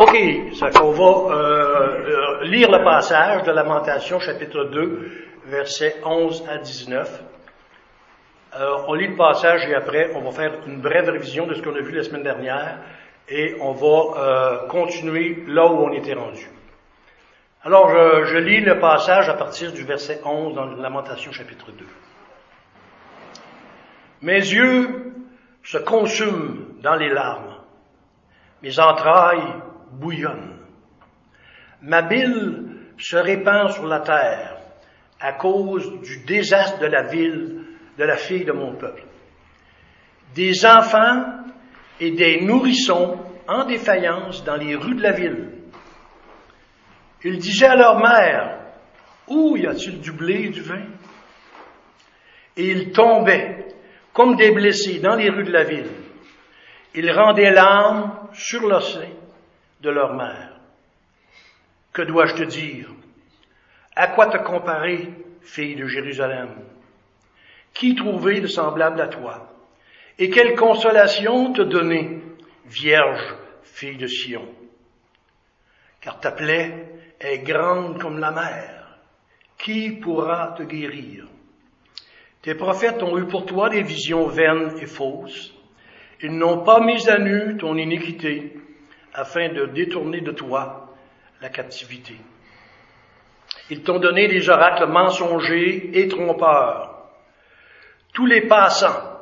OK, ça qu'on va euh, euh, lire le passage de Lamentation, chapitre 2, versets 11 à 19. Euh, on lit le passage et après, on va faire une brève révision de ce qu'on a vu la semaine dernière et on va continuer là où on était rendu. Alors, je, je, lis le passage à partir du verset 11 dans Lamentation, chapitre 2. Mes yeux se consument dans les larmes, mes entrailles bouillonne. Ma bile se répand sur la terre à cause du désastre de la ville, de la fille de mon peuple. Des enfants et des nourrissons en défaillance dans les rues de la ville. Ils disaient à leur mère, Où y a-t-il du blé et du vin? Et ils tombaient comme des blessés dans les rues de la ville. Ils rendaient l'âme sur l'océan de leur mère. Que dois-je te dire? À quoi te comparer, fille de Jérusalem? Qui trouver de semblable à toi? Et quelle consolation te donner, vierge, fille de Sion? Car ta plaie est grande comme la mer. Qui pourra te guérir? Tes prophètes ont eu pour toi des visions vaines et fausses. Ils n'ont pas mis à nu ton iniquité afin de détourner de toi la captivité. Ils t'ont donné des oracles mensongers et trompeurs. Tous les passants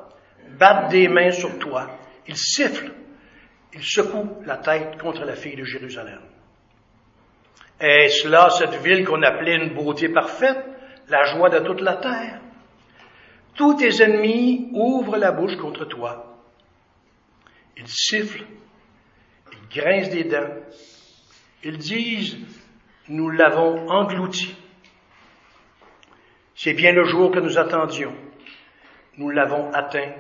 battent des mains sur toi. Ils sifflent. Ils secouent la tête contre la fille de Jérusalem. Est-ce là cette ville qu'on appelait une beauté parfaite, la joie de toute la terre? Tous tes ennemis ouvrent la bouche contre toi. Ils sifflent grincent des dents. Ils disent, nous l'avons englouti. C'est bien le jour que nous attendions. Nous l'avons atteint.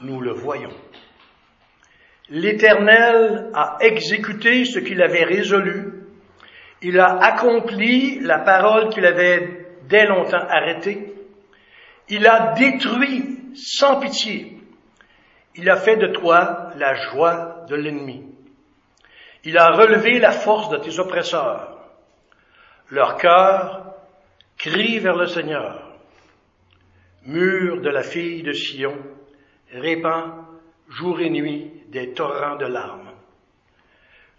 Nous le voyons. L'Éternel a exécuté ce qu'il avait résolu. Il a accompli la parole qu'il avait dès longtemps arrêtée. Il a détruit sans pitié. Il a fait de toi la joie de l'ennemi. Il a relevé la force de tes oppresseurs. Leur cœur crie vers le Seigneur. Mur de la fille de Sion répand jour et nuit des torrents de larmes.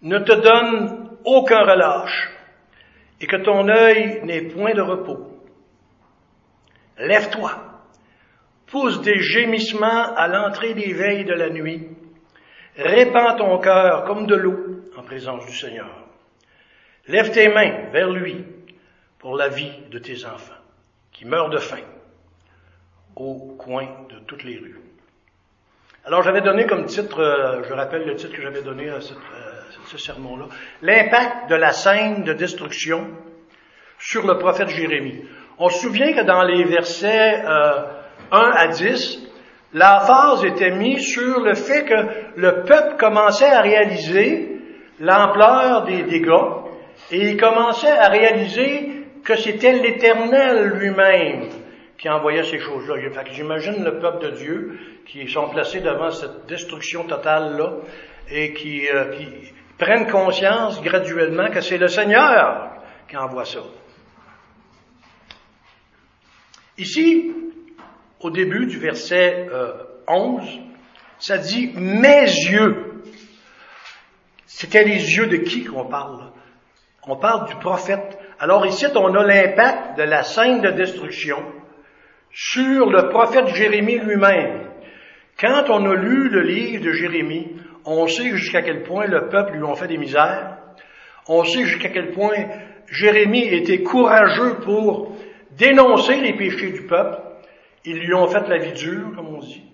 Ne te donne aucun relâche et que ton œil n'ait point de repos. Lève-toi, pousse des gémissements à l'entrée des veilles de la nuit, répands ton cœur comme de l'eau en présence du Seigneur. Lève tes mains vers lui pour la vie de tes enfants qui meurent de faim au coin de toutes les rues. Alors j'avais donné comme titre, euh, je rappelle le titre que j'avais donné à euh, ce sermon-là, l'impact de la scène de destruction sur le prophète Jérémie. On se souvient que dans les versets 1 euh, à 10, la phase était mise sur le fait que le peuple commençait à réaliser l'ampleur des dégâts et il commençait à réaliser que c'était l'Éternel lui-même qui envoyait ces choses-là. J'imagine le peuple de Dieu qui sont placés devant cette destruction totale-là et qui, euh, qui prennent conscience graduellement que c'est le Seigneur qui envoie ça. Ici, au début du verset 11, euh, ça dit mes yeux c'était les yeux de qui qu'on parle? On parle du prophète. Alors ici, on a l'impact de la scène de destruction sur le prophète Jérémie lui-même. Quand on a lu le livre de Jérémie, on sait jusqu'à quel point le peuple lui a fait des misères. On sait jusqu'à quel point Jérémie était courageux pour dénoncer les péchés du peuple. Ils lui ont fait la vie dure, comme on dit.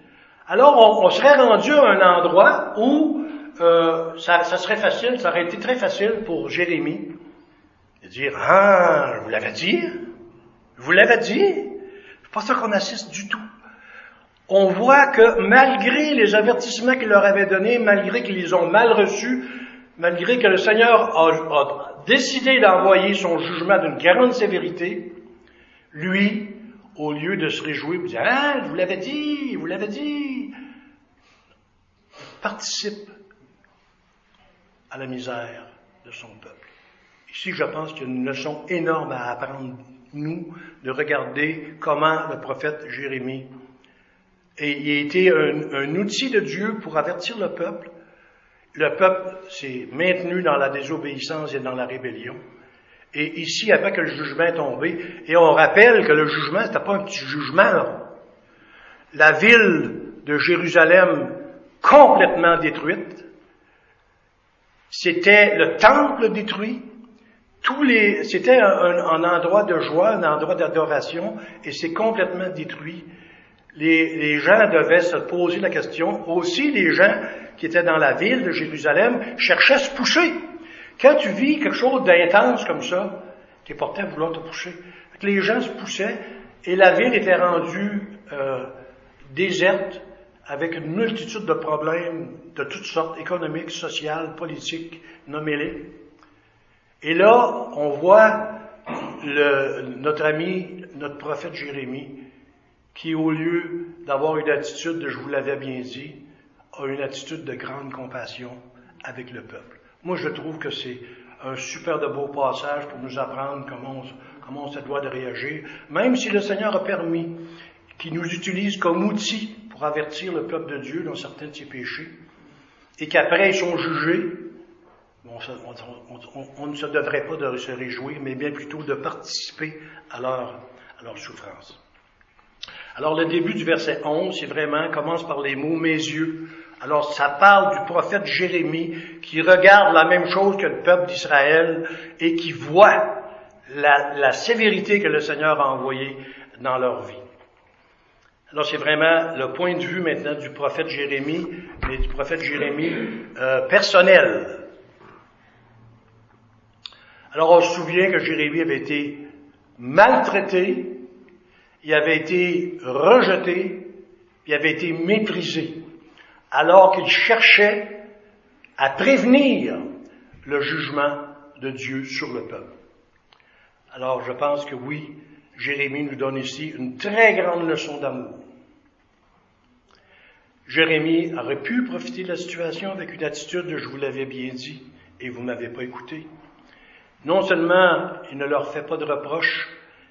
Alors, on, on serait rendu à un endroit où ça, serait facile, ça aurait été très facile pour Jérémie de dire Ah, je vous l'avais dit, je vous l'avais dit. C'est pas ça qu'on assiste du tout. On voit que malgré les avertissements qu'il leur avait donnés, malgré qu'ils les ont mal reçus, malgré que le Seigneur a, décidé d'envoyer son jugement d'une grande sévérité, lui, au lieu de se réjouir, il dit Ah, je vous l'avais dit, je vous l'avais dit, participe à la misère de son peuple. Ici, je pense qu'il y a une leçon énorme à apprendre, nous, de regarder comment le prophète Jérémie et il a été un, un, outil de Dieu pour avertir le peuple. Le peuple s'est maintenu dans la désobéissance et dans la rébellion. Et ici, après que le jugement est tombé, et on rappelle que le jugement, c'était pas un petit jugement. La ville de Jérusalem complètement détruite, c'était le temple détruit, tous les, c'était un, endroit de joie, un endroit d'adoration, et c'est complètement détruit. Les, les, gens devaient se poser la question. Aussi, les gens qui étaient dans la ville de Jérusalem cherchaient à se pousser. Quand tu vis quelque chose d'intense comme ça, tu es porté à vouloir te pousser. Les gens se poussaient et la ville était rendue euh, déserte avec une multitude de problèmes de toutes sortes, économiques, sociales, politiques, nommez-les. Et là, on voit notre ami, notre prophète Jérémie, qui, au lieu d'avoir une attitude de je vous l'avais bien dit, a une attitude de grande compassion avec le peuple. Moi, je trouve que c'est un super de beau passage pour nous apprendre comment on, comment on se doit de réagir, même si le Seigneur a permis qu'il nous utilise comme outil pour avertir le peuple de Dieu dans certains de ses péchés, et qu'après ils sont jugés, on, on, on, ne se devrait pas de se réjouir, mais bien plutôt de participer à leur, à leur souffrance. Alors le début du verset 11, c'est vraiment, commence par les mots mes yeux. Alors ça parle du prophète Jérémie qui regarde la même chose que le peuple d'Israël et qui voit la, la, sévérité que le Seigneur a envoyée dans leur vie. Alors c'est vraiment le point de vue maintenant du prophète Jérémie, mais du prophète Jérémie euh, personnel. Alors on se souvient que Jérémie avait été maltraité, il avait été rejeté, il avait été méprisé, alors qu'il cherchait à prévenir le jugement de Dieu sur le peuple. Alors je pense que oui, Jérémie nous donne ici une très grande leçon d'amour. Jérémie aurait pu profiter de la situation avec une attitude de je vous l'avais bien dit et vous m'avez pas écouté. Non seulement il ne leur fait pas de reproches,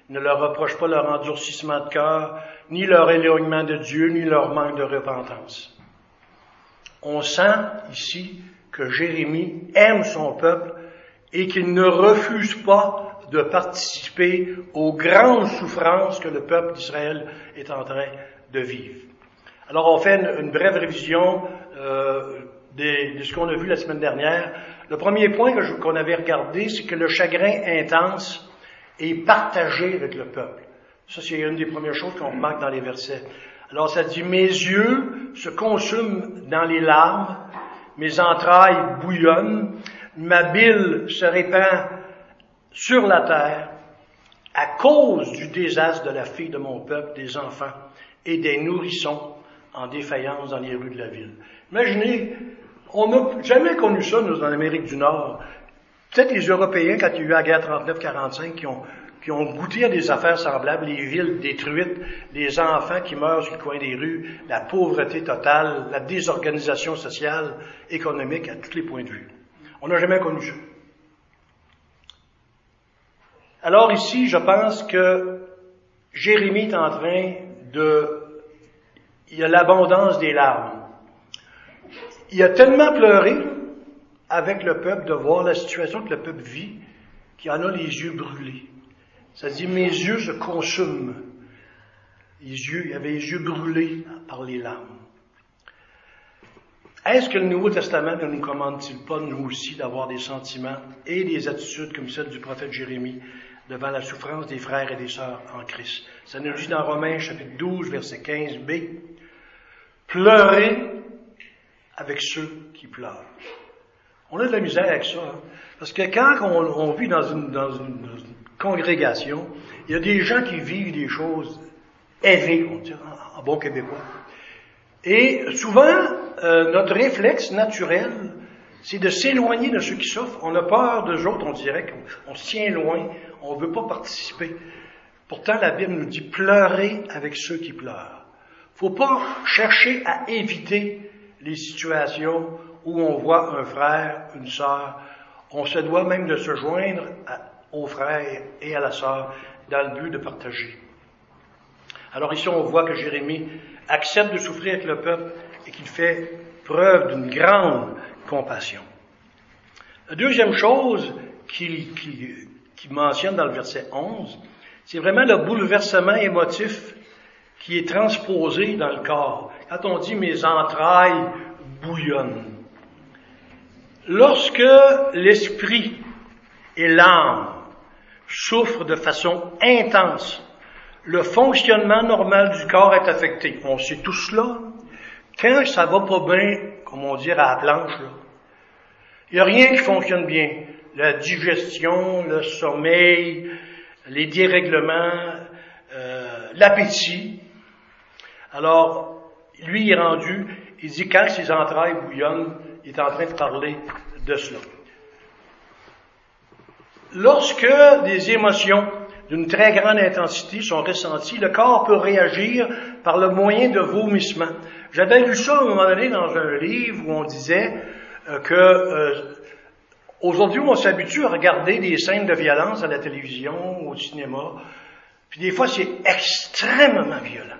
ne leur reproche pas leur endurcissement de cœur, ni leur éloignement de Dieu, ni leur manque de repentance. On sent ici que Jérémie aime son peuple et qu'il ne refuse pas de participer aux grandes souffrances que le peuple d'Israël est en train de vivre. Alors on fait une, brève révision euh, de, de, ce qu'on a vu la semaine dernière. Le premier point qu'on avait regardé, c'est que le chagrin intense et partagé avec le peuple. Ça, c'est une des premières choses qu'on remarque dans les versets. Alors, ça dit, mes yeux se consument dans les larmes, mes entrailles bouillonnent, ma bile se répand sur la terre à cause du désastre de la fille de mon peuple, des enfants et des nourrissons en défaillance dans les rues de la ville. Imaginez, on n'a jamais connu ça, nous, en Amérique du Nord. Peut-être les Européens, quand il y a eu la guerre 39-45, qui ont, qui ont goûté à des affaires semblables, les villes détruites, les enfants qui meurent sur le coin des rues, la pauvreté totale, la désorganisation sociale, économique à tous les points de vue. On n'a jamais connu ça. Alors ici, je pense que Jérémie est en train de... Il y a l'abondance des larmes. Il a tellement pleuré avec le peuple de voir la situation que le peuple vit, qui en a les yeux brûlés. Ça dit, mes yeux se consument. Les yeux, il avait les yeux brûlés par les larmes. Est-ce que le Nouveau Testament ne nous commande-t-il pas, nous aussi, d'avoir des sentiments et des attitudes comme celle du prophète Jérémie? Devant la souffrance des frères et des sœurs en Christ? Ça nous dit dans Romains chapitre 12, verset 15b, pleurez avec ceux qui pleurent. On a de la misère avec ça. Hein. Parce que quand on, vit dans une, dans, une, congrégation, il y a des gens qui vivent des choses élevées, on dit en, bon québécois. Et souvent, euh, notre réflexe naturel, c'est de s'éloigner de ceux qui souffrent. On a peur d'eux autres, on dirait qu'on se tient loin, on ne veut pas participer. Pourtant, la Bible nous dit pleurer avec ceux qui pleurent. Faut pas chercher à éviter les situations où on voit un frère, une sœur, on se doit même de se joindre au frère et à la sœur dans le but de partager. Alors ici, on voit que Jérémie accepte de souffrir avec le peuple et qu'il fait preuve d'une grande compassion. La deuxième chose qu'il mentionne dans le verset 11, c'est vraiment le bouleversement émotif qui est transposé dans le corps. Quand on dit mes entrailles bouillonnent. Lorsque l'esprit et l'âme souffrent de façon intense, le fonctionnement normal du corps est affecté. On sait tout cela. Quand ça va pas bien, comme on dit à la planche, il n'y a rien qui fonctionne bien. La digestion, le sommeil, les dérèglements, euh, l'appétit. Alors, lui est rendu, il dit quand ses entrailles bouillonnent, il est en train de parler de cela. Lorsque des émotions d'une très grande intensité sont ressenties, le corps peut réagir par le moyen de vomissement. J'avais lu ça à un moment donné dans un livre où on disait euh, que euh, aujourd'hui on s'habitue à regarder des scènes de violence à la télévision, au cinéma, puis des fois c'est extrêmement violent.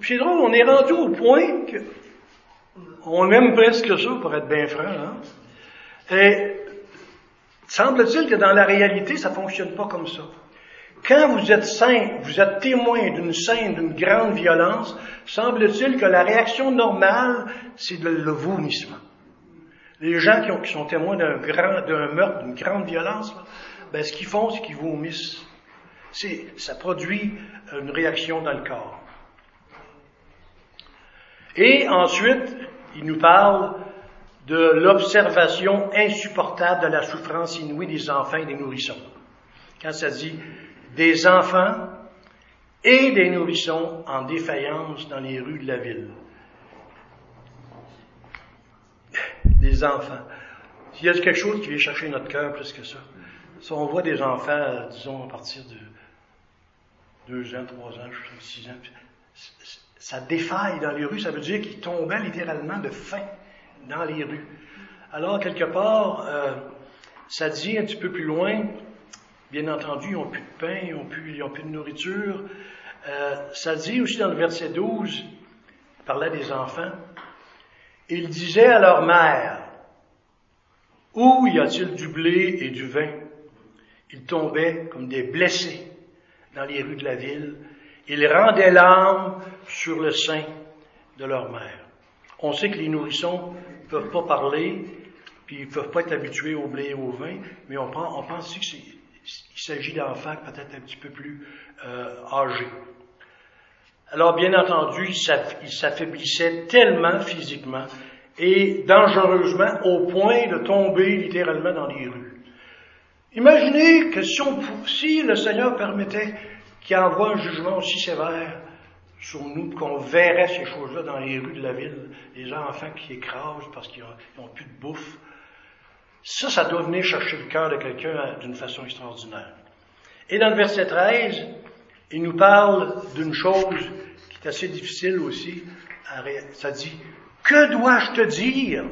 Puis c'est drôle, on est rendu au point que on aime presque ça, pour être bien franc. Hein? Et semble-t-il que dans la réalité, ça fonctionne pas comme ça. Quand vous êtes saint, vous êtes témoin d'une scène d'une grande violence, semble-t-il que la réaction normale, c'est le vomissement. Les gens qui, sont témoins d'un grand, d'un meurtre, d'une grande violence, ben, ce qu'ils font, c'est qu'ils vomissent. C'est, ça produit une réaction dans le corps. Et ensuite, il nous parle de l'observation insupportable de la souffrance inouïe des enfants et des nourrissons. Quand ça dit des enfants et des nourrissons en défaillance dans les rues de la ville. Des enfants. S'il y a quelque chose qui vient chercher notre cœur plus que ça, si on voit des enfants, disons, à partir de deux ans, trois ans, six ans, ça défaille dans les rues, ça veut dire qu'ils tombaient littéralement de faim dans les rues. Alors, quelque part, euh, ça dit un petit peu plus loin, bien entendu, ils n'ont plus de pain, ils n'ont plus, plus, de nourriture. Euh, ça dit aussi dans le verset 12, il parlait des enfants, ils disaient à leur mère, où y a-t-il du blé et du vin? Ils tombaient comme des blessés dans les rues de la ville ils rendaient l'âme sur le sein de leur mère. On sait que les nourrissons ne peuvent pas parler, puis ils ne peuvent pas être habitués au blé et au vin, mais on, on pense aussi qu'il s'agit d'enfants peut-être un petit peu plus euh, âgés. Alors, bien entendu, ils s'affaiblissaient tellement physiquement et dangereusement au point de tomber littéralement dans les rues. Imaginez que si, le Seigneur permettait qui envoie un jugement aussi sévère sur nous, qu'on verrait ces choses-là dans les rues de la ville, les enfants qui écrasent parce qu'ils n'ont plus de bouffe. Ça, ça doit venir chercher le cœur de quelqu'un d'une façon extraordinaire. Et dans le verset 13, il nous parle d'une chose qui est assez difficile aussi. Ça dit, que dois-je te dire?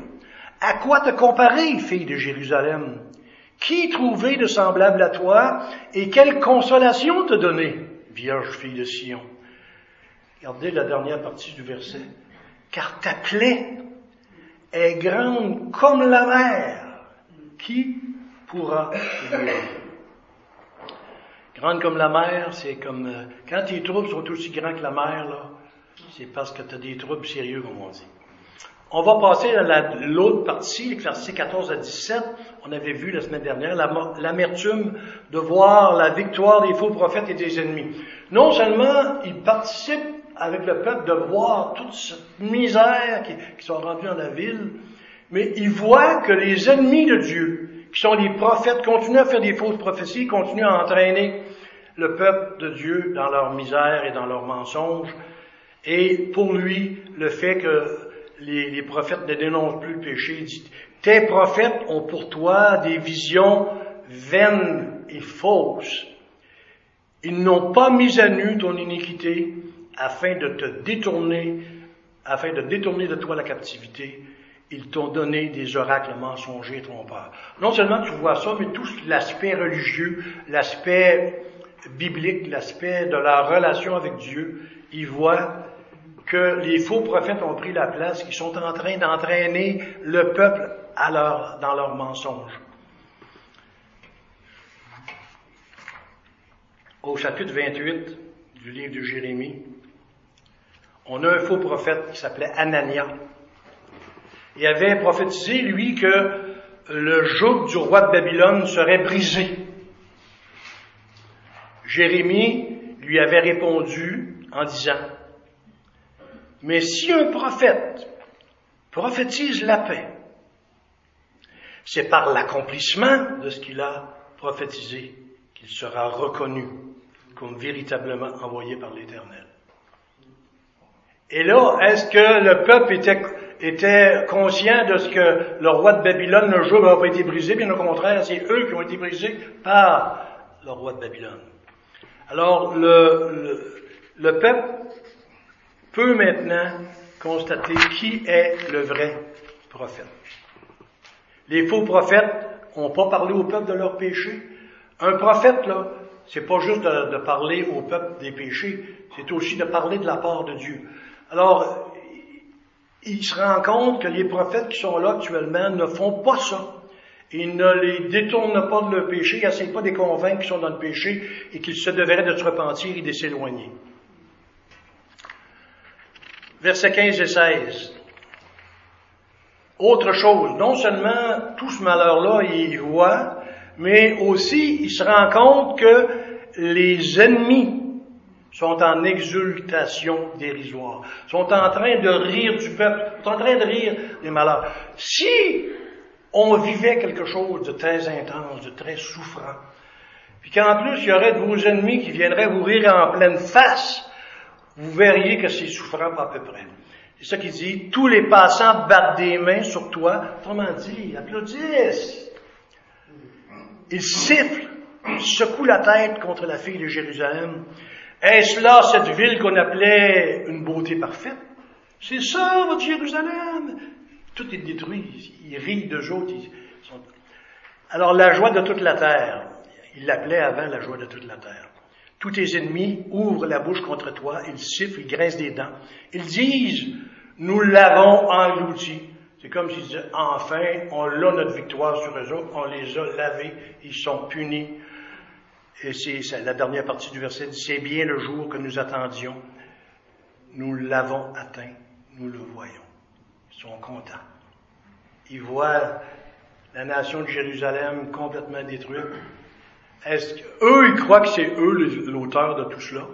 À quoi te comparer, fille de Jérusalem? Qui trouver de semblable à toi et quelle consolation te donner, vierge fille de Sion? Regardez la dernière partie du verset. Car ta plaie est grande comme la mer. Qui pourra? Grande comme la mer, c'est comme euh, quand tes troubles sont aussi grands que la mer, là, c'est parce que tu as des troubles sérieux, comme on dit. On va passer à l'autre partie, versets 14 à 17. On avait vu la semaine dernière l'amertume de voir la victoire des faux prophètes et des ennemis. Non seulement ils participent avec le peuple de voir toute cette misère qui, qui sont rendus dans la ville, mais ils voient que les ennemis de Dieu, qui sont les prophètes, continuent à faire des fausses prophéties, continuent à entraîner le peuple de Dieu dans leur misère et dans leurs mensonges. Et pour lui, le fait que les, prophètes ne dénoncent plus le péché. Il dit, tes prophètes ont pour toi des visions vaines et fausses. Ils n'ont pas mis à nu ton iniquité afin de te détourner, afin de détourner de toi la captivité ils t'ont donné des oracles mensongers trompeurs. Non seulement tu vois ça, mais tout l'aspect religieux, l'aspect biblique, l'aspect de la relation avec Dieu, ils voient que les faux prophètes ont pris la place, qu'ils sont en train d'entraîner le peuple à leur, dans leurs mensonges. Au chapitre 28 du livre de Jérémie, on a un faux prophète qui s'appelait Anania. Il avait prophétisé, lui, que le joug du roi de Babylone serait brisé. Jérémie lui avait répondu en disant, mais si un prophète prophétise la paix, c'est par l'accomplissement de ce qu'il a prophétisé qu'il sera reconnu comme véritablement envoyé par l'Éternel. Et là, est-ce que le peuple était, était conscient de ce que le roi de Babylone, le jour n'a pas été brisé? Bien au contraire, c'est eux qui ont été brisés par le roi de Babylone. Alors, le, le, le peuple peut maintenant constater qui est le vrai prophète. Les faux prophètes n'ont pas parlé au peuple de leurs péchés. Un prophète, là, c'est pas juste de, de, parler au peuple des péchés, c'est aussi de parler de la part de Dieu. Alors, il se rend compte que les prophètes qui sont là actuellement ne font pas ça. Ils ne les détournent pas de leur péché, ils n'essayent pas de les convaincre qu'ils sont dans le péché et qu'ils se devraient de se repentir et de s'éloigner versets 15 et 16. Autre chose, non seulement tout ce malheur-là, il voit, mais aussi il se rend compte que les ennemis sont en exultation dérisoire, sont en train de rire du peuple, sont en train de rire des malheurs. Si on vivait quelque chose de très intense, de très souffrant, puis qu'en plus il y aurait de vos ennemis qui viendraient vous rire en pleine face, vous verriez que c'est souffrant à peu près. C'est ça qu'il dit, tous les passants battent des mains sur toi, autrement dit, applaudissent. Ils sifflent, secouent la tête contre la fille de Jérusalem. Est-ce là cette ville qu'on appelait une beauté parfaite? C'est ça, votre Jérusalem! Tout est détruit. Ils rient de autres. Alors, la joie de toute la terre. Il l'appelait avant la joie de toute la terre. Tous tes ennemis ouvrent la bouche contre toi, ils sifflent, ils graissent des dents. Ils disent, nous l'avons englouti. C'est comme s'ils disaient, enfin, on a notre victoire sur eux autres, on les a lavés, ils sont punis. Et c'est la dernière partie du verset dit, c'est bien le jour que nous attendions. Nous l'avons atteint, nous le voyons. Ils sont contents. Ils voient la nation de Jérusalem complètement détruite. Est-ce qu'eux, ils croient que c'est eux l'auteur de tout cela?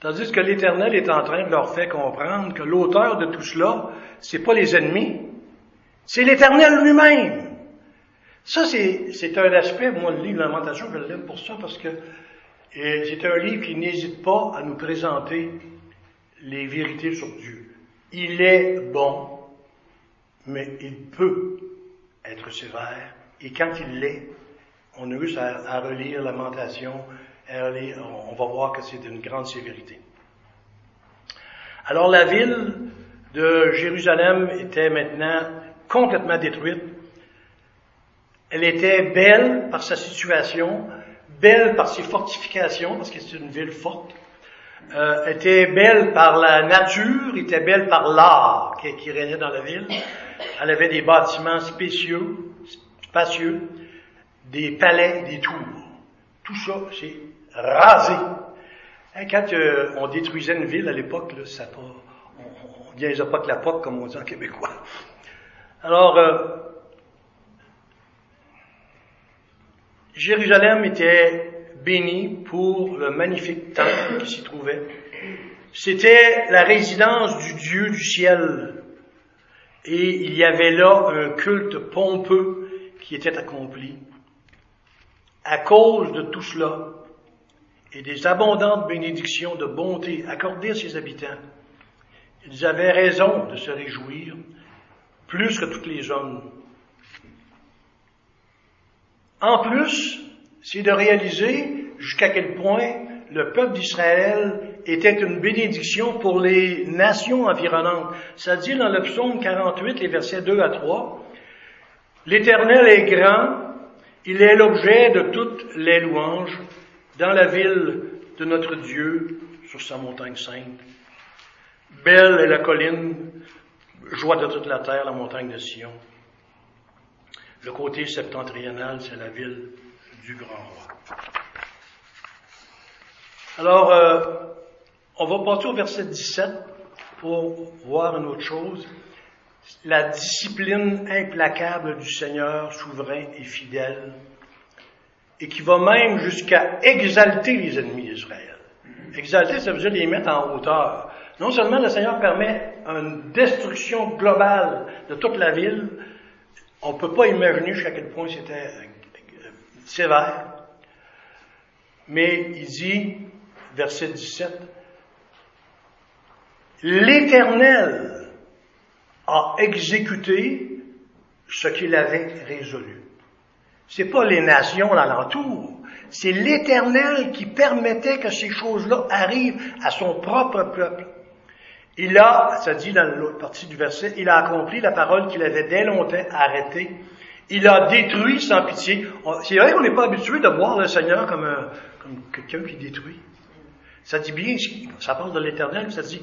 Tandis que l'Éternel est en train de leur faire comprendre que l'auteur de tout cela, c'est pas les ennemis, c'est l'Éternel lui-même. Ça, c'est un aspect, moi, le livre Lamentation, je l'aime pour ça, parce que c'est un livre qui n'hésite pas à nous présenter les vérités sur Dieu. Il est bon, mais il peut être sévère, et quand il l'est, on a eu à, relire Lamentation, on va voir que c'est d'une grande sévérité. Alors la ville de Jérusalem était maintenant complètement détruite. Elle était belle par sa situation, belle par ses fortifications, parce que c'est une ville forte. Euh, était belle par la nature, était belle par l'art qui, régnait dans la ville. Elle avait des bâtiments spéciaux, spacieux des palais, des tours. Tout ça, c'est rasé. Hein, quand euh, on détruisait une ville à l'époque, ça pas, on, ne disait pas que la POC, comme on dit en québécois. Alors, euh, Jérusalem était bénie pour le magnifique temple qui s'y trouvait. C'était la résidence du Dieu du ciel. Et il y avait là un culte pompeux qui était accompli. À cause de tout cela et des abondantes bénédictions de bonté accordées à ses habitants, ils avaient raison de se réjouir plus que tous les hommes. En plus, c'est de réaliser jusqu'à quel point le peuple d'Israël était une bénédiction pour les nations environnantes. Ça dit dans le psaume 48, les versets 2 à 3, L'Éternel est grand, il est l'objet de toutes les louanges dans la ville de notre Dieu sur sa montagne sainte. Belle est la colline, joie de toute la terre, la montagne de Sion. Le côté septentrional, c'est la ville du grand roi. Alors, euh, on va passer au verset 17 pour voir une autre chose. La discipline implacable du Seigneur souverain et fidèle, et qui va même jusqu'à exalter les ennemis d'Israël. Exalter, ça veut dire les mettre en hauteur. Non seulement le Seigneur permet une destruction globale de toute la ville, on ne peut pas imaginer jusqu'à quel point c'était euh, sévère, mais il dit, verset 17, L'Éternel a exécuté ce qu'il avait résolu. C'est pas les nations l'alentour, c'est l'Éternel qui permettait que ces choses-là arrivent à son propre peuple. Il a, ça dit dans l'autre partie du verset, il a accompli la parole qu'il avait dès longtemps arrêtée. Il a détruit sans pitié. C'est vrai qu'on n'est pas habitué de voir le Seigneur comme, comme quelqu'un qui détruit. Ça dit bien, ça parle de l'Éternel, ça dit,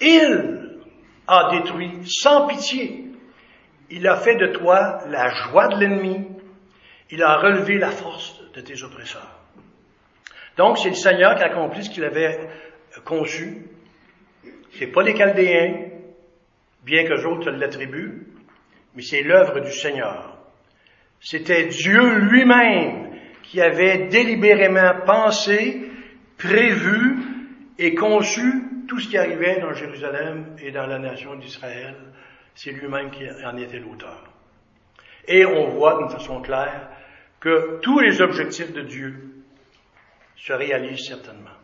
il a détruit sans pitié. Il a fait de toi la joie de l'ennemi. Il a relevé la force de tes oppresseurs. Donc, c'est le Seigneur qui a accompli ce qu'il avait conçu. C'est pas les Chaldéens, bien que d'autres l'attribuent, mais c'est l'œuvre du Seigneur. C'était Dieu lui-même qui avait délibérément pensé, prévu et conçu tout ce qui arrivait dans Jérusalem et dans la nation d'Israël. C'est lui-même qui en était l'auteur. Et on voit d'une façon claire que tous les objectifs de Dieu se réalisent certainement.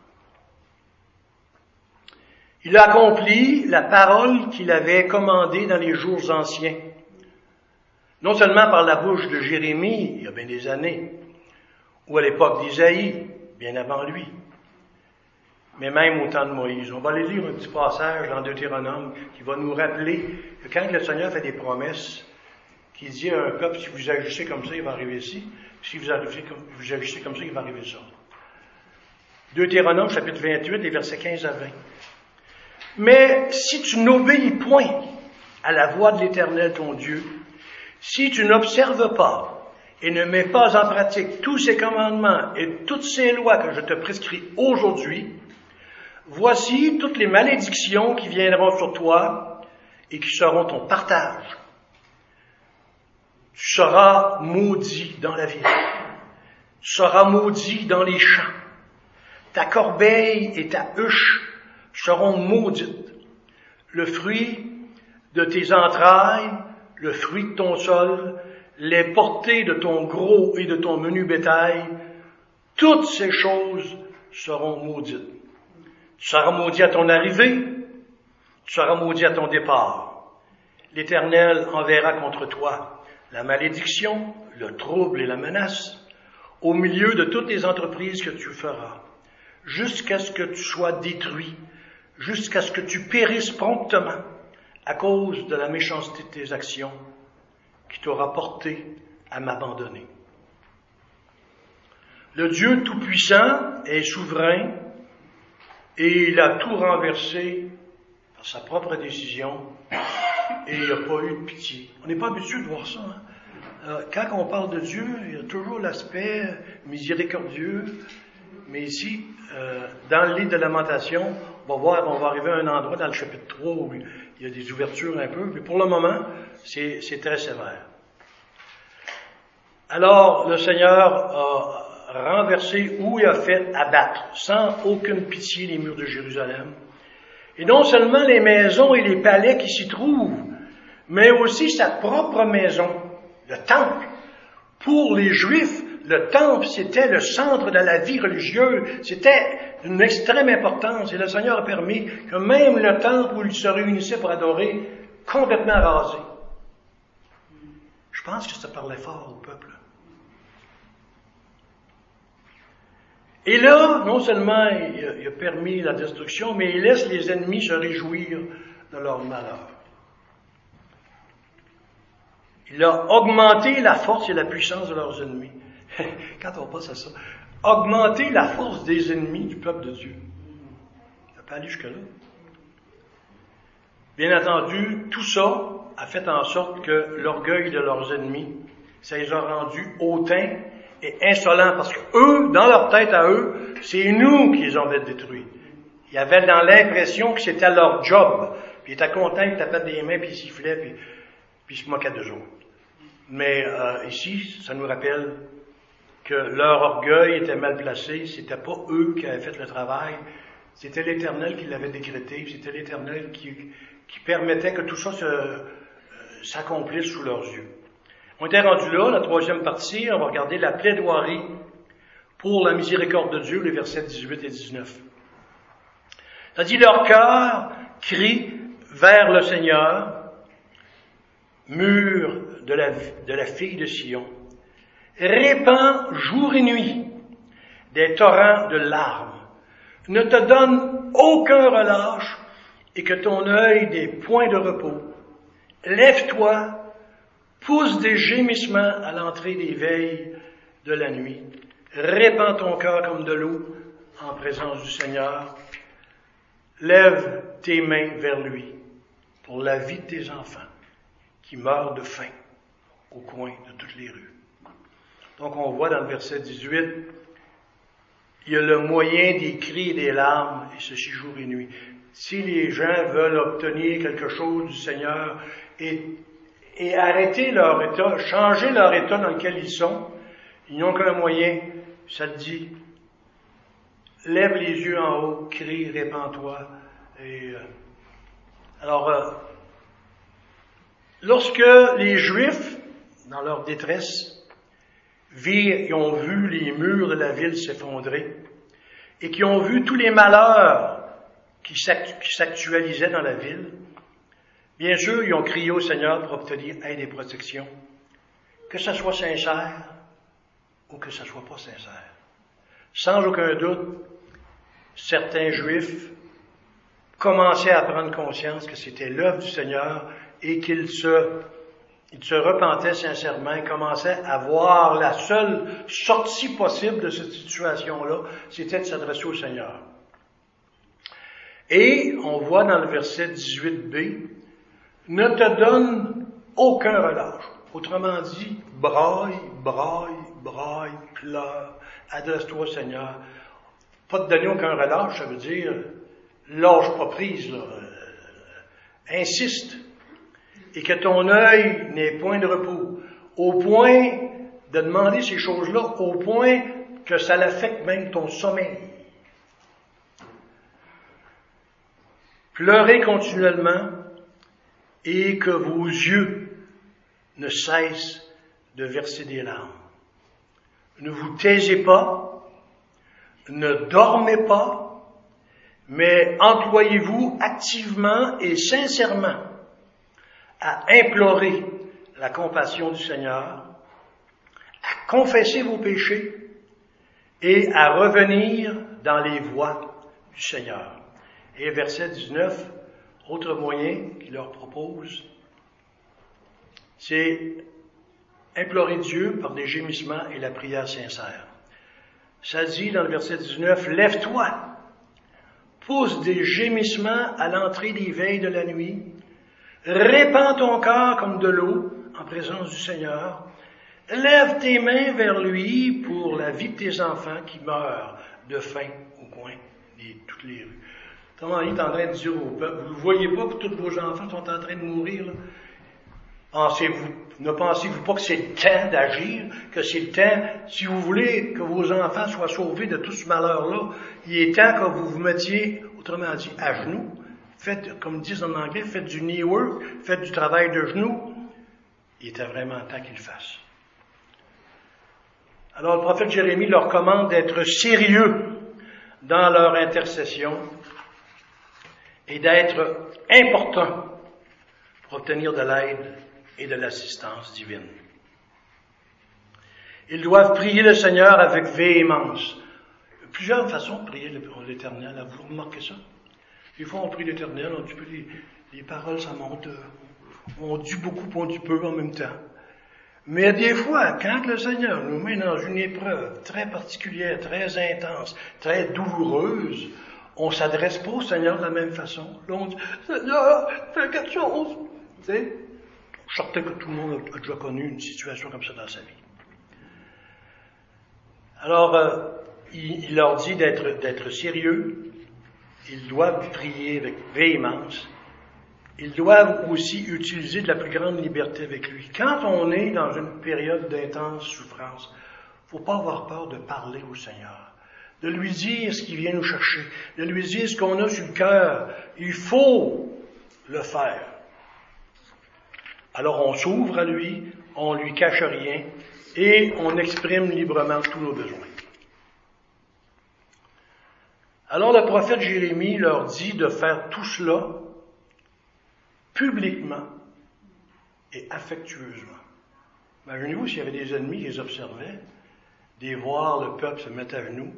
Il a accompli la parole qu'il avait commandée dans les jours anciens, non seulement par la bouche de Jérémie, il y a bien des années, ou à l'époque d'Isaïe, bien avant lui, mais même au temps de Moïse. On va aller lire un petit passage dans Deutéronome qui va nous rappeler que quand le Seigneur fait des promesses, qu'il dit à un peuple, si vous agissez comme ça, il va arriver ici, si vous agissez comme, vous agissez comme ça, il va arriver ça. Deutéronome chapitre 28, les versets 15 à 20. Mais si tu n'obéis point à la voix de l'Éternel ton Dieu, si tu n'observes pas et ne mets pas en pratique tous ces commandements et toutes ces lois que je te prescris aujourd'hui, voici toutes les malédictions qui viendront sur toi et qui seront ton partage. Tu seras maudit dans la ville. Tu seras maudit dans les champs. Ta corbeille et ta huche seront maudites. Le fruit de tes entrailles, le fruit de ton sol, les portées de ton gros et de ton menu bétail, toutes ces choses seront maudites. Tu seras maudit à ton arrivée, tu seras maudit à ton départ. L'Éternel enverra contre toi la malédiction, le trouble et la menace au milieu de toutes les entreprises que tu feras, jusqu'à ce que tu sois détruit jusqu'à ce que tu périsses promptement à cause de la méchanceté de tes actions qui t'aura porté à m'abandonner. Le Dieu Tout-Puissant est souverain et il a tout renversé par sa propre décision et il n'y a pas eu de pitié. On n'est pas habitué de voir ça. Hein? Euh, quand on parle de Dieu, il y a toujours l'aspect miséricordieux, mais ici, euh, dans le livre de lamentation, on va voir, on va arriver à un endroit dans le chapitre 3 où il y a des ouvertures un peu, mais pour le moment, c'est très sévère. Alors, le Seigneur a renversé ou a fait abattre, sans aucune pitié, les murs de Jérusalem. Et non seulement les maisons et les palais qui s'y trouvent, mais aussi sa propre maison, le temple. Pour les Juifs, le temple, c'était le centre de la vie religieuse, c'était d'une extrême importance, et le Seigneur a permis que même le temple où ils se réunissaient pour adorer, complètement rasé. Je pense que ça parlait fort au peuple. Et là, non seulement il a permis la destruction, mais il laisse les ennemis se réjouir de leur malheur. Il a augmenté la force et la puissance de leurs ennemis. Quand on passe à ça, augmenter la force des ennemis du peuple de Dieu. N'a pas allé jusque-là. Bien entendu, tout ça a fait en sorte que l'orgueil de leurs ennemis, ça les a rendus hautains et insolents parce que eux, dans leur tête à eux, c'est nous qui les avons détruits. Ils avaient dans l'impression que c'était leur job. Puis ils étaient contents, ils tapaient des mains, puis ils sifflaient, puis, puis ils se moquaient d'eux autres. Mais euh, ici, ça nous rappelle que leur orgueil était mal placé, c'était pas eux qui avaient fait le travail, c'était l'Éternel qui l'avait décrété, c'était l'Éternel qui, permettait que tout ça euh, s'accomplisse sous leurs yeux. On était rendu là, la troisième partie, on va regarder la plaidoirie pour la miséricorde de Dieu, les versets 18 et 19. Ça dit, leur cœur crie vers le Seigneur, mur de la fille de Sion, répand jour et nuit des torrents de larmes, ne te donne aucun relâche et que ton œil des points de repos. Lève-toi, pousse des gémissements à l'entrée des veilles de la nuit, répands ton cœur comme de l'eau en présence du Seigneur, lève tes mains vers lui pour la vie de tes enfants qui meurent de faim au coin de toutes les rues. Donc on voit dans le verset 18, il y a le moyen des cris et des larmes, et ceci jour et nuit. Si les gens veulent obtenir quelque chose du Seigneur et, arrêter leur état, changer leur état dans lequel ils sont, ils n'ont qu'un moyen, ça te dit, lève les yeux en haut, crie, répands-toi. Et, euh, alors, euh, lorsque les Juifs, dans leur détresse, ils ont vu les murs de la ville s'effondrer et qui ont vu tous les malheurs qui s'actualisaient dans la ville, bien sûr, ils ont crié au Seigneur pour obtenir aide et protection, que ce soit sincère ou que ce soit pas sincère. Sans aucun doute, certains Juifs commençaient à prendre conscience que c'était l'œuvre du Seigneur et qu'ils se il se repentait sincèrement, il commençait à voir la seule sortie possible de cette situation-là, c'était de s'adresser au Seigneur. Et on voit dans le verset 18b, ne te donne aucun relâche. Autrement dit, braille, braille, braille, pleure, adresse-toi au Seigneur. Pas te donner aucun relâche, ça veut dire lâche pas prise, là. Euh, insiste et que ton œil n'ait point de repos, au point de demander ces choses-là, au point que ça l'affecte même ton sommeil. Pleurez continuellement et que vos yeux ne cessent de verser des larmes. Ne vous taisez pas, ne dormez pas, mais employez-vous activement et sincèrement à implorer la compassion du Seigneur, à confesser vos péchés et à revenir dans les voies du Seigneur. Et verset 19, autre moyen qu'il leur propose, c'est implorer Dieu par des gémissements et la prière sincère. Ça dit dans le verset 19, Lève-toi, pousse des gémissements à l'entrée des veilles de la nuit, Répands ton cœur comme de l'eau en présence du Seigneur. Lève tes mains vers lui pour la vie de tes enfants qui meurent de faim au coin de toutes les rues. Comment il est en train de dire au peuple, vous ne voyez pas que tous vos enfants sont en train de mourir, ne pensez-vous pas que c'est le temps d'agir, que c'est le temps, si vous voulez que vos enfants soient sauvés de tout ce malheur-là, il est temps que vous vous mettiez, autrement dit, à genoux, faites, comme disent en anglais, faites du knee work, faites du travail de genoux. Il était vraiment temps qu'ils le fassent. Alors le prophète Jérémie leur commande d'être sérieux dans leur intercession et d'être important pour obtenir de l'aide et de l'assistance divine. Ils doivent prier le Seigneur avec véhémence, plusieurs façons de prier l'Éternel. Vous remarquez ça? Des fois, on prie l'Éternel, on dit les, les paroles, ça monte. Euh, on dit beaucoup, on dit peu en même temps. Mais des fois, quand le Seigneur nous met dans une épreuve très particulière, très intense, très douloureuse, on s'adresse pas au Seigneur de la même façon. Là, on dit, Seigneur, fais quelque chose. Tu sais, je que tout le monde a déjà connu une situation comme ça dans sa vie. Alors, euh, il, leur dit d'être sérieux. Ils doivent prier avec véhémence ils doivent aussi utiliser de la plus grande liberté avec lui. Quand on est dans une période d'intense souffrance, faut pas avoir peur de parler au Seigneur, de lui dire ce qu'il vient nous chercher, de lui dire ce qu'on a sur le cœur. Il faut le faire. Alors on s'ouvre à lui, on lui cache rien et on exprime librement tous nos besoins. Alors le prophète Jérémie leur dit de faire tout cela publiquement et affectueusement. Imaginez-vous s'il y avait des ennemis qui les observaient, de voir le peuple se mettre à genoux,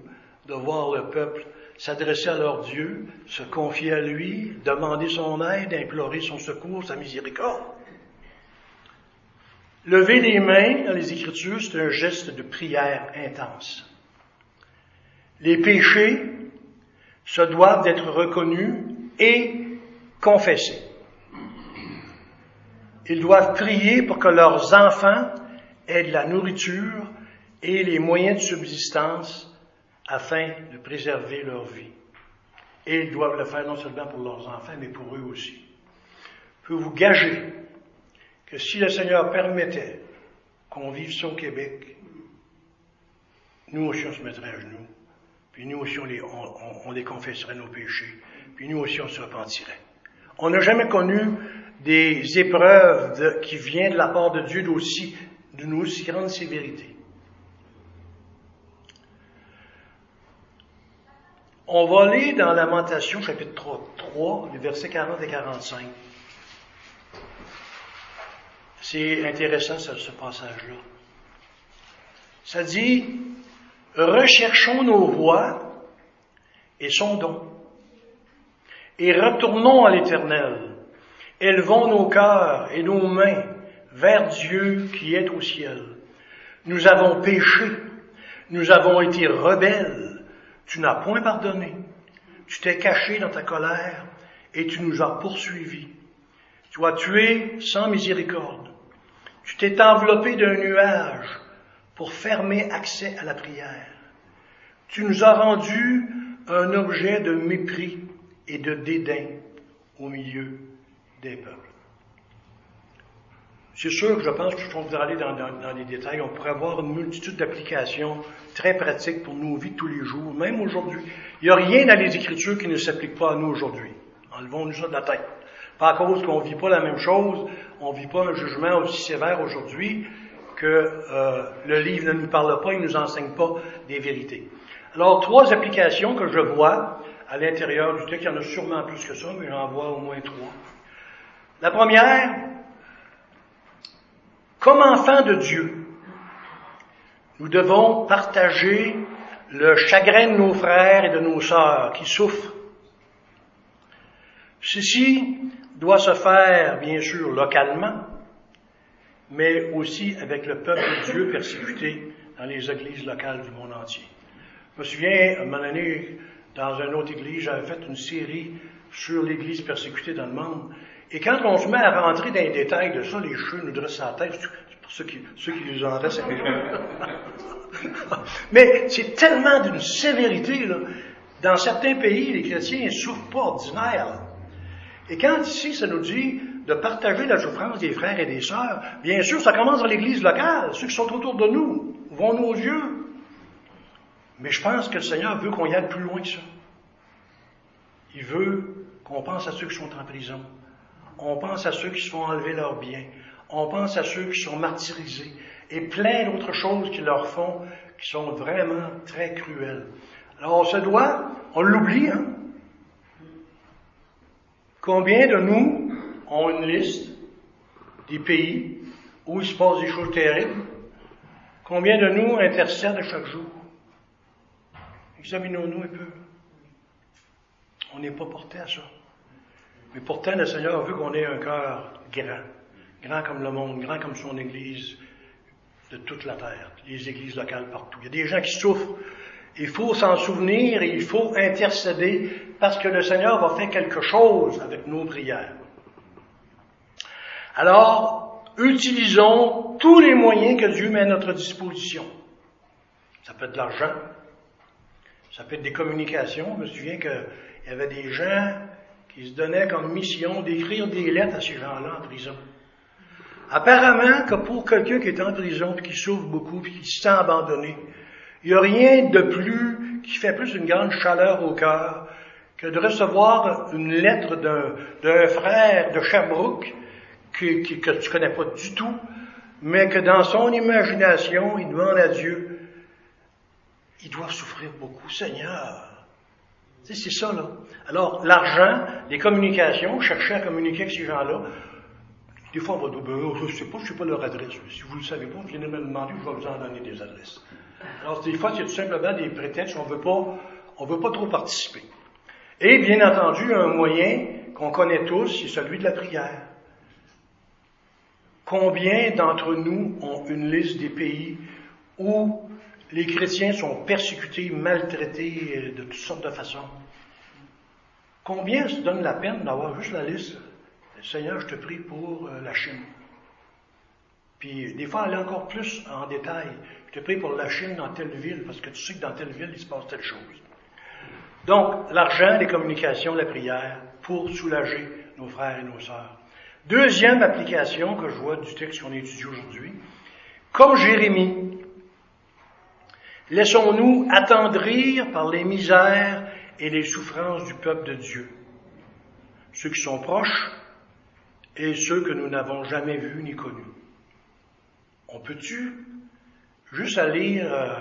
de voir le peuple s'adresser à leur Dieu, se confier à lui, demander son aide, implorer son secours, sa miséricorde. Lever les mains dans les Écritures, c'est un geste de prière intense. Les péchés se doivent d'être reconnus et confessés. Ils doivent prier pour que leurs enfants aient de la nourriture et les moyens de subsistance afin de préserver leur vie. Et ils doivent le faire non seulement pour leurs enfants, mais pour eux aussi. Je peux vous gager que si le Seigneur permettait qu'on vive ça Québec, nous aussi on se mettrait à genoux, puis nous aussi on les, on les confesserait nos péchés, puis nous aussi on se repentirait. On n'a jamais connu des épreuves qui viennent de la part de Dieu d'une aussi grande sévérité. On va aller dans Lamentation chapitre 3, 3, les versets 40 et 45. C'est intéressant ce passage-là. Ça dit, recherchons nos voies et sondons, et retournons à l'Éternel Élevons nos cœurs et nos mains vers Dieu qui est au ciel. Nous avons péché, nous avons été rebelles, tu n'as point pardonné, tu t'es caché dans ta colère et tu nous as poursuivis. Tu as tué sans miséricorde. Tu t'es enveloppé d'un nuage pour fermer accès à la prière. Tu nous as rendu un objet de mépris et de dédain au milieu des peuples. C'est sûr que je pense que je voudrais aller dans, les détails. On pourrait avoir une multitude d'applications très pratiques pour nos vies de tous les jours, même aujourd'hui. Il n'y a rien dans les Écritures qui ne s'applique pas à nous aujourd'hui. Enlevons-nous ça de la tête. Pas à cause qu'on ne vit pas la même chose, on ne vit pas un jugement aussi sévère aujourd'hui que euh, le livre ne nous parle pas, il ne nous enseigne pas des vérités. Alors, trois applications que je vois à l'intérieur du texte, il y en a sûrement plus que ça, mais j'en vois au moins trois. La première, comme enfants de Dieu, nous devons partager le chagrin de nos frères et de nos sœurs qui souffrent. Ceci doit se faire, bien sûr, localement, mais aussi avec le peuple de Dieu persécuté dans les églises locales du monde entier. Je me souviens, à un moment donné, dans une autre église, j'avais fait une série sur l'église persécutée dans le monde, et quand on se met à rentrer dans les détails de ça, les cheveux nous dressent la tête. C'est pour ceux qui, ceux qui nous en restent. Mais c'est tellement d'une sévérité, là. Dans certains pays, les chrétiens ne souffrent pas ordinaire. Et quand ici, ça nous dit de partager la souffrance des frères et des sœurs, bien sûr, ça commence dans l'église locale. Ceux qui sont autour de nous vont nos yeux. Mais je pense que le Seigneur veut qu'on y aille plus loin que ça. Il veut qu'on pense à ceux qui sont en prison, on pense à ceux qui se font enlever leurs biens, on pense à ceux qui sont martyrisés, et plein d'autres choses qui leur font, qui sont vraiment très cruelles. Alors on se doit, on l'oublie, hein? Combien de nous ont une liste des pays où il se passe des choses terribles? Combien de nous intercèdent chaque jour? Examinons-nous un peu. On n'est pas porté à ça. Mais pourtant, le Seigneur veut qu'on ait un cœur grand. Grand comme le monde, grand comme son Église de toute la terre, les églises locales partout. Il y a des gens qui souffrent. Il faut s'en souvenir et il faut intercéder parce que le Seigneur va faire quelque chose avec nos prières. Alors, utilisons tous les moyens que Dieu met à notre disposition. Ça peut être de l'argent, ça peut être des communications. Je me souviens qu'il y avait des gens qui se donnaient comme mission d'écrire des lettres à ces gens-là en prison. Apparemment que pour quelqu'un qui est en prison, puis qui souffre beaucoup, puis qui se sent abandonné, il n'y a rien de plus qui fait plus une grande chaleur au cœur que de recevoir une lettre d'un frère de Sherbrooke que, que tu connais pas du tout, mais que dans son imagination, il demande à Dieu, il doit souffrir beaucoup, Seigneur. C'est ça, là. Alors, l'argent, les communications, chercher à communiquer avec ces gens-là, des fois, on va dire, ben, je ne sais pas, je ne sais pas leur adresse. Si vous ne le savez pas, venez me demander, je vais vous en donner des adresses. Alors, des fois, c'est tout simplement des prétextes, on veut pas, on veut pas trop participer. Et bien entendu, un moyen qu'on connaît tous, c'est celui de la prière. Combien d'entre nous ont une liste des pays où les chrétiens sont persécutés, maltraités euh, de toutes sortes de façons? Combien se donne la peine d'avoir juste la liste? Seigneur, je te prie pour euh, la Chine. Puis des fois, aller encore plus en détail. Je te prie pour la Chine dans telle ville, parce que tu sais que dans telle ville, il se passe telle chose. Donc, l'argent, les communications, la prière, pour soulager nos frères et nos sœurs. Deuxième application que je vois du texte qu'on étudie aujourd'hui, comme Jérémie, laissons-nous attendrir par les misères et les souffrances du peuple de Dieu. Ceux qui sont proches et ceux que nous n'avons jamais vus ni connus. On peut-tu juste aller lire, euh,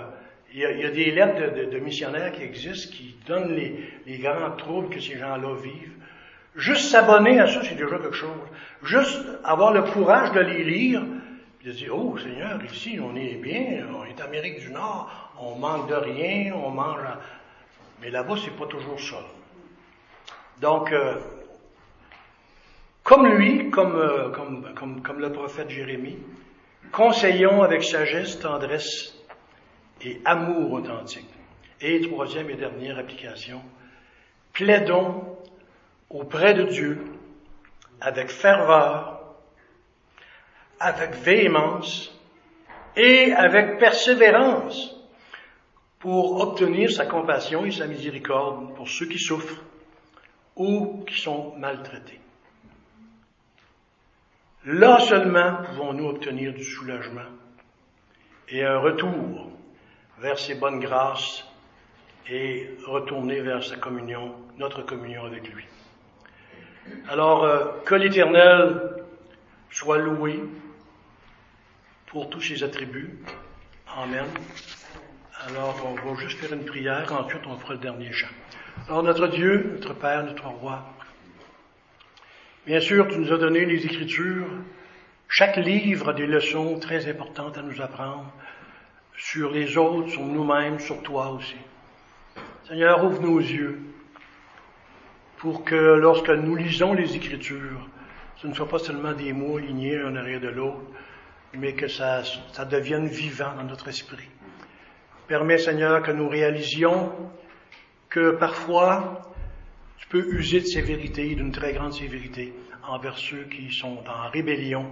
il, y a, des lettres de, missionnaires qui existent qui donnent les, les grands troubles que ces gens-là vivent. Juste s'abonner à ça, c'est déjà quelque chose. Juste avoir le courage de les lire, de dire, oh Seigneur, ici, on est bien, on est Amérique du Nord, on manque de rien, on mange... Mais là-bas, c'est pas toujours ça. Donc, euh, comme lui, euh, comme, comme, comme, le prophète Jérémie, conseillons avec sagesse, tendresse et amour authentique. Et troisième et dernière application, plaidons auprès de Dieu avec ferveur, avec véhémence et avec persévérance pour obtenir sa compassion et sa miséricorde pour ceux qui souffrent ou qui sont maltraités. Là seulement pouvons-nous obtenir du soulagement et un retour vers ses bonnes grâces et retourner vers sa communion, notre communion avec lui. Alors, euh, que l'Éternel soit loué pour tous ses attributs. Amen. Alors, on va juste faire une prière, ensuite on fera le dernier chant. Alors, notre Dieu, notre Père, notre Roi, Bien sûr, tu nous as donné les Écritures. Chaque livre a des leçons très importantes à nous apprendre sur les autres, sur nous-mêmes, sur toi aussi. Seigneur, ouvre nos yeux pour que lorsque nous lisons les Écritures, ce ne soit pas seulement des mots alignés l'un derrière de l'autre, mais que ça, ça devienne vivant dans notre esprit. Permets, Seigneur, que nous réalisions que parfois peut user de sévérité, d'une très grande sévérité, envers ceux qui sont en rébellion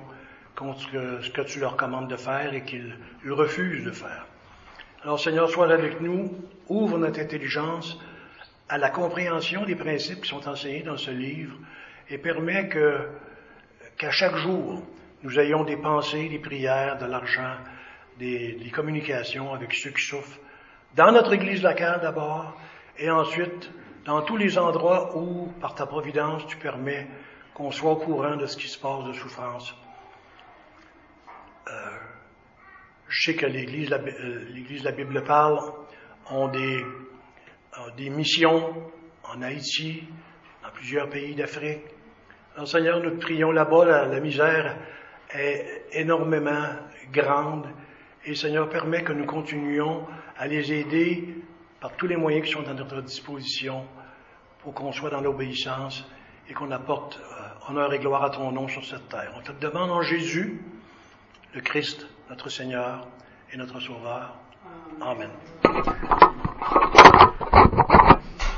contre ce que tu leur commandes de faire et qu'ils refusent de faire. Alors Seigneur, sois avec nous, ouvre notre intelligence à la compréhension des principes qui sont enseignés dans ce livre et permets que, qu'à chaque jour, nous ayons des pensées, des prières, de l'argent, des, des communications avec ceux qui souffrent, dans notre Église locale d'abord, et ensuite dans tous les endroits où, par ta providence, tu permets qu'on soit au courant de ce qui se passe de souffrance. Euh, je sais que l'Église, la, euh, l'Église, la Bible parle, ont des, des missions en Haïti, dans plusieurs pays d'Afrique. Alors Seigneur, nous prions là-bas, la, la misère est énormément grande. Et Seigneur, permet que nous continuions à les aider par tous les moyens qui sont à notre disposition pour qu'on soit dans l'obéissance et qu'on apporte euh, honneur et gloire à ton nom sur cette terre. On te le demande en Jésus, le Christ, notre Seigneur et notre Sauveur. Amen.